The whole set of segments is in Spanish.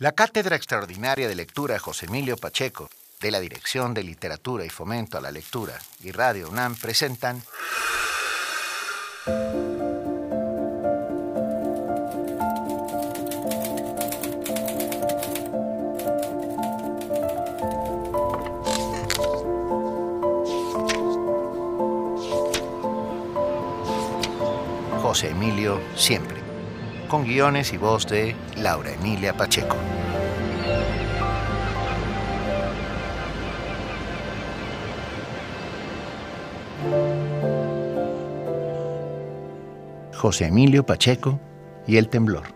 La Cátedra Extraordinaria de Lectura José Emilio Pacheco, de la Dirección de Literatura y Fomento a la Lectura y Radio UNAM presentan José Emilio Siempre con guiones y voz de Laura Emilia Pacheco. José Emilio Pacheco y el temblor.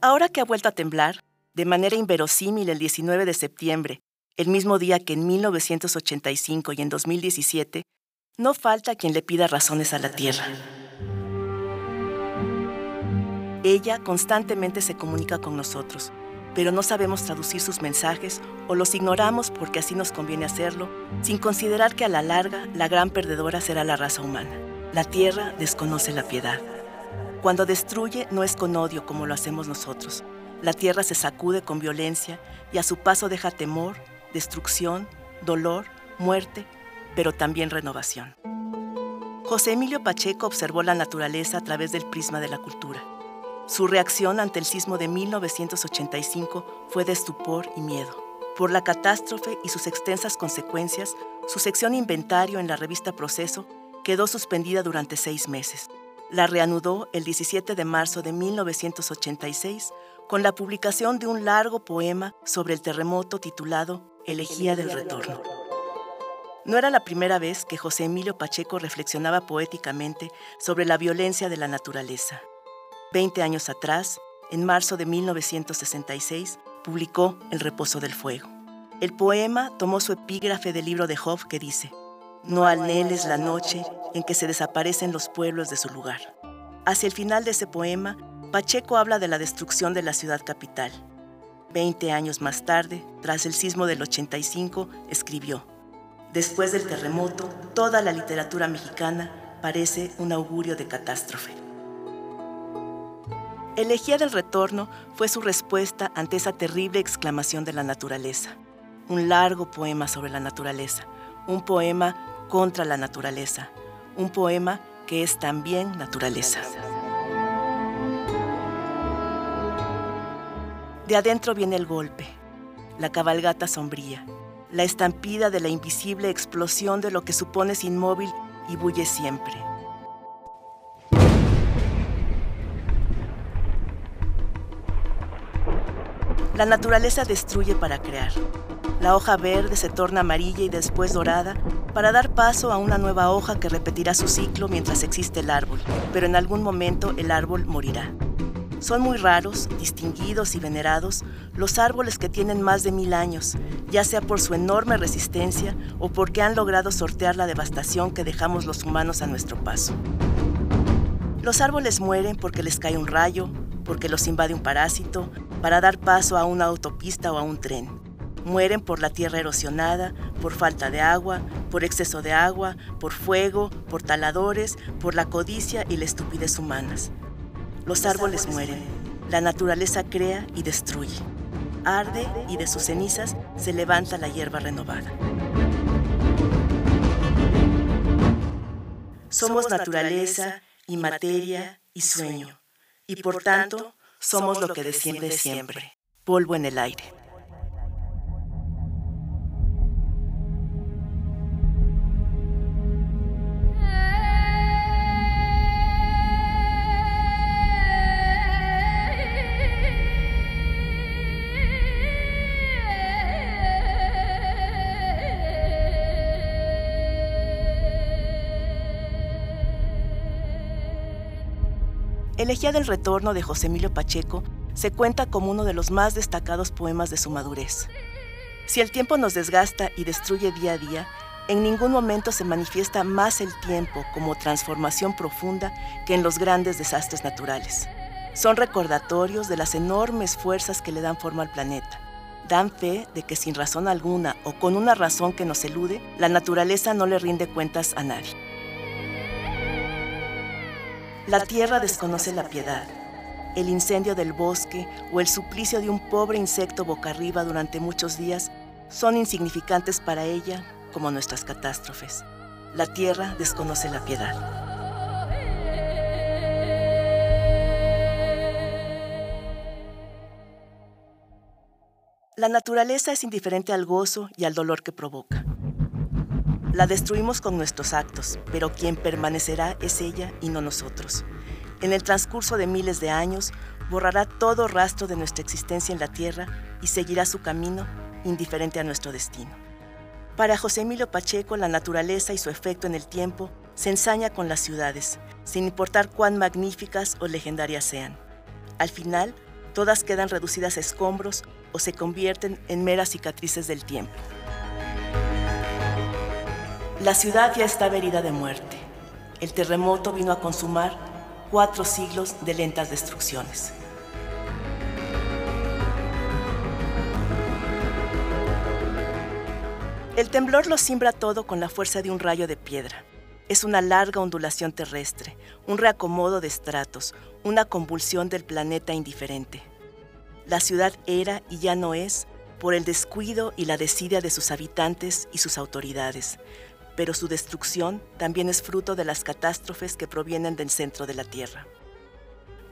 Ahora que ha vuelto a temblar, de manera inverosímil el 19 de septiembre, el mismo día que en 1985 y en 2017, no falta quien le pida razones a la Tierra. Ella constantemente se comunica con nosotros, pero no sabemos traducir sus mensajes o los ignoramos porque así nos conviene hacerlo, sin considerar que a la larga la gran perdedora será la raza humana. La Tierra desconoce la piedad. Cuando destruye no es con odio como lo hacemos nosotros. La Tierra se sacude con violencia y a su paso deja temor, destrucción, dolor, muerte pero también renovación. José Emilio Pacheco observó la naturaleza a través del prisma de la cultura. Su reacción ante el sismo de 1985 fue de estupor y miedo. Por la catástrofe y sus extensas consecuencias, su sección inventario en la revista Proceso quedó suspendida durante seis meses. La reanudó el 17 de marzo de 1986 con la publicación de un largo poema sobre el terremoto titulado Elegía del Retorno. No era la primera vez que José Emilio Pacheco reflexionaba poéticamente sobre la violencia de la naturaleza. Veinte años atrás, en marzo de 1966, publicó El reposo del fuego. El poema tomó su epígrafe del libro de Job que dice, No anheles la noche en que se desaparecen los pueblos de su lugar. Hacia el final de ese poema, Pacheco habla de la destrucción de la ciudad capital. Veinte años más tarde, tras el sismo del 85, escribió, Después del terremoto, toda la literatura mexicana parece un augurio de catástrofe. Elegía del retorno fue su respuesta ante esa terrible exclamación de la naturaleza. Un largo poema sobre la naturaleza, un poema contra la naturaleza, un poema que es también naturaleza. De adentro viene el golpe, la cabalgata sombría, la estampida de la invisible explosión de lo que supones inmóvil y bulle siempre. La naturaleza destruye para crear. La hoja verde se torna amarilla y después dorada para dar paso a una nueva hoja que repetirá su ciclo mientras existe el árbol, pero en algún momento el árbol morirá. Son muy raros, distinguidos y venerados los árboles que tienen más de mil años, ya sea por su enorme resistencia o porque han logrado sortear la devastación que dejamos los humanos a nuestro paso. Los árboles mueren porque les cae un rayo, porque los invade un parásito, para dar paso a una autopista o a un tren. Mueren por la tierra erosionada, por falta de agua, por exceso de agua, por fuego, por taladores, por la codicia y la estupidez humanas. Los árboles mueren, la naturaleza crea y destruye. Arde y de sus cenizas se levanta la hierba renovada. Somos naturaleza y materia y sueño, y por tanto somos lo que desciende siempre, polvo en el aire. Elegía del Retorno de José Emilio Pacheco se cuenta como uno de los más destacados poemas de su madurez. Si el tiempo nos desgasta y destruye día a día, en ningún momento se manifiesta más el tiempo como transformación profunda que en los grandes desastres naturales. Son recordatorios de las enormes fuerzas que le dan forma al planeta. Dan fe de que sin razón alguna o con una razón que nos elude, la naturaleza no le rinde cuentas a nadie. La tierra desconoce la piedad. El incendio del bosque o el suplicio de un pobre insecto boca arriba durante muchos días son insignificantes para ella como nuestras catástrofes. La tierra desconoce la piedad. La naturaleza es indiferente al gozo y al dolor que provoca. La destruimos con nuestros actos, pero quien permanecerá es ella y no nosotros. En el transcurso de miles de años, borrará todo rastro de nuestra existencia en la Tierra y seguirá su camino indiferente a nuestro destino. Para José Emilio Pacheco, la naturaleza y su efecto en el tiempo se ensaña con las ciudades, sin importar cuán magníficas o legendarias sean. Al final, todas quedan reducidas a escombros o se convierten en meras cicatrices del tiempo. La ciudad ya estaba herida de muerte. El terremoto vino a consumar cuatro siglos de lentas destrucciones. El temblor lo simbra todo con la fuerza de un rayo de piedra. Es una larga ondulación terrestre, un reacomodo de estratos, una convulsión del planeta indiferente. La ciudad era y ya no es por el descuido y la desidia de sus habitantes y sus autoridades, pero su destrucción también es fruto de las catástrofes que provienen del centro de la Tierra.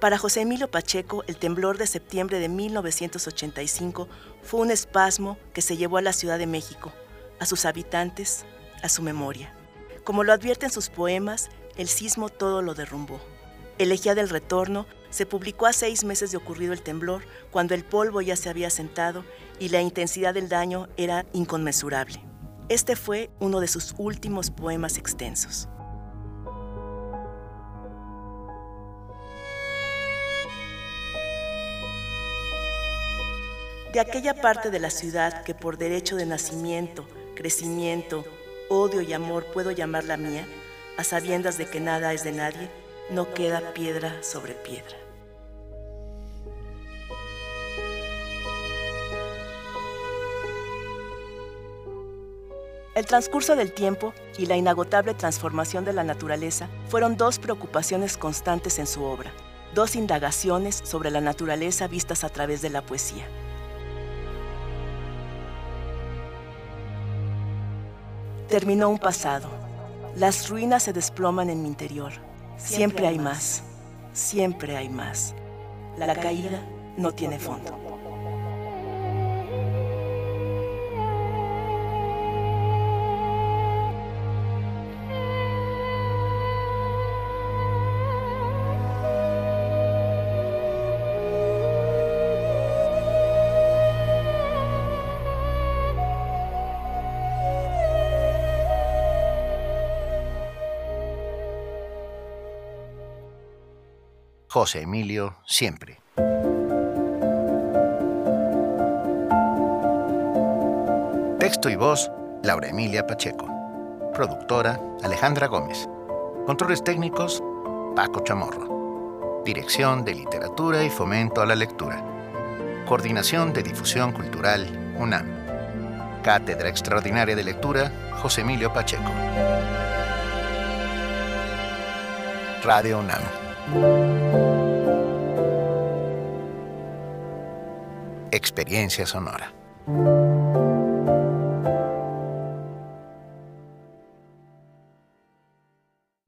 Para José Emilio Pacheco, el temblor de septiembre de 1985 fue un espasmo que se llevó a la Ciudad de México, a sus habitantes, a su memoria. Como lo advierte en sus poemas, el sismo todo lo derrumbó. Elegía del Retorno se publicó a seis meses de ocurrido el temblor, cuando el polvo ya se había sentado y la intensidad del daño era inconmensurable. Este fue uno de sus últimos poemas extensos. De aquella parte de la ciudad que por derecho de nacimiento, crecimiento, odio y amor puedo llamar la mía, a sabiendas de que nada es de nadie, no queda piedra sobre piedra. El transcurso del tiempo y la inagotable transformación de la naturaleza fueron dos preocupaciones constantes en su obra, dos indagaciones sobre la naturaleza vistas a través de la poesía. Terminó un pasado. Las ruinas se desploman en mi interior. Siempre hay más. Siempre hay más. La caída no tiene fondo. José Emilio Siempre. Texto y voz, Laura Emilia Pacheco. Productora, Alejandra Gómez. Controles técnicos, Paco Chamorro. Dirección de Literatura y Fomento a la Lectura. Coordinación de Difusión Cultural, UNAM. Cátedra Extraordinaria de Lectura, José Emilio Pacheco. Radio UNAM. Experiencia sonora.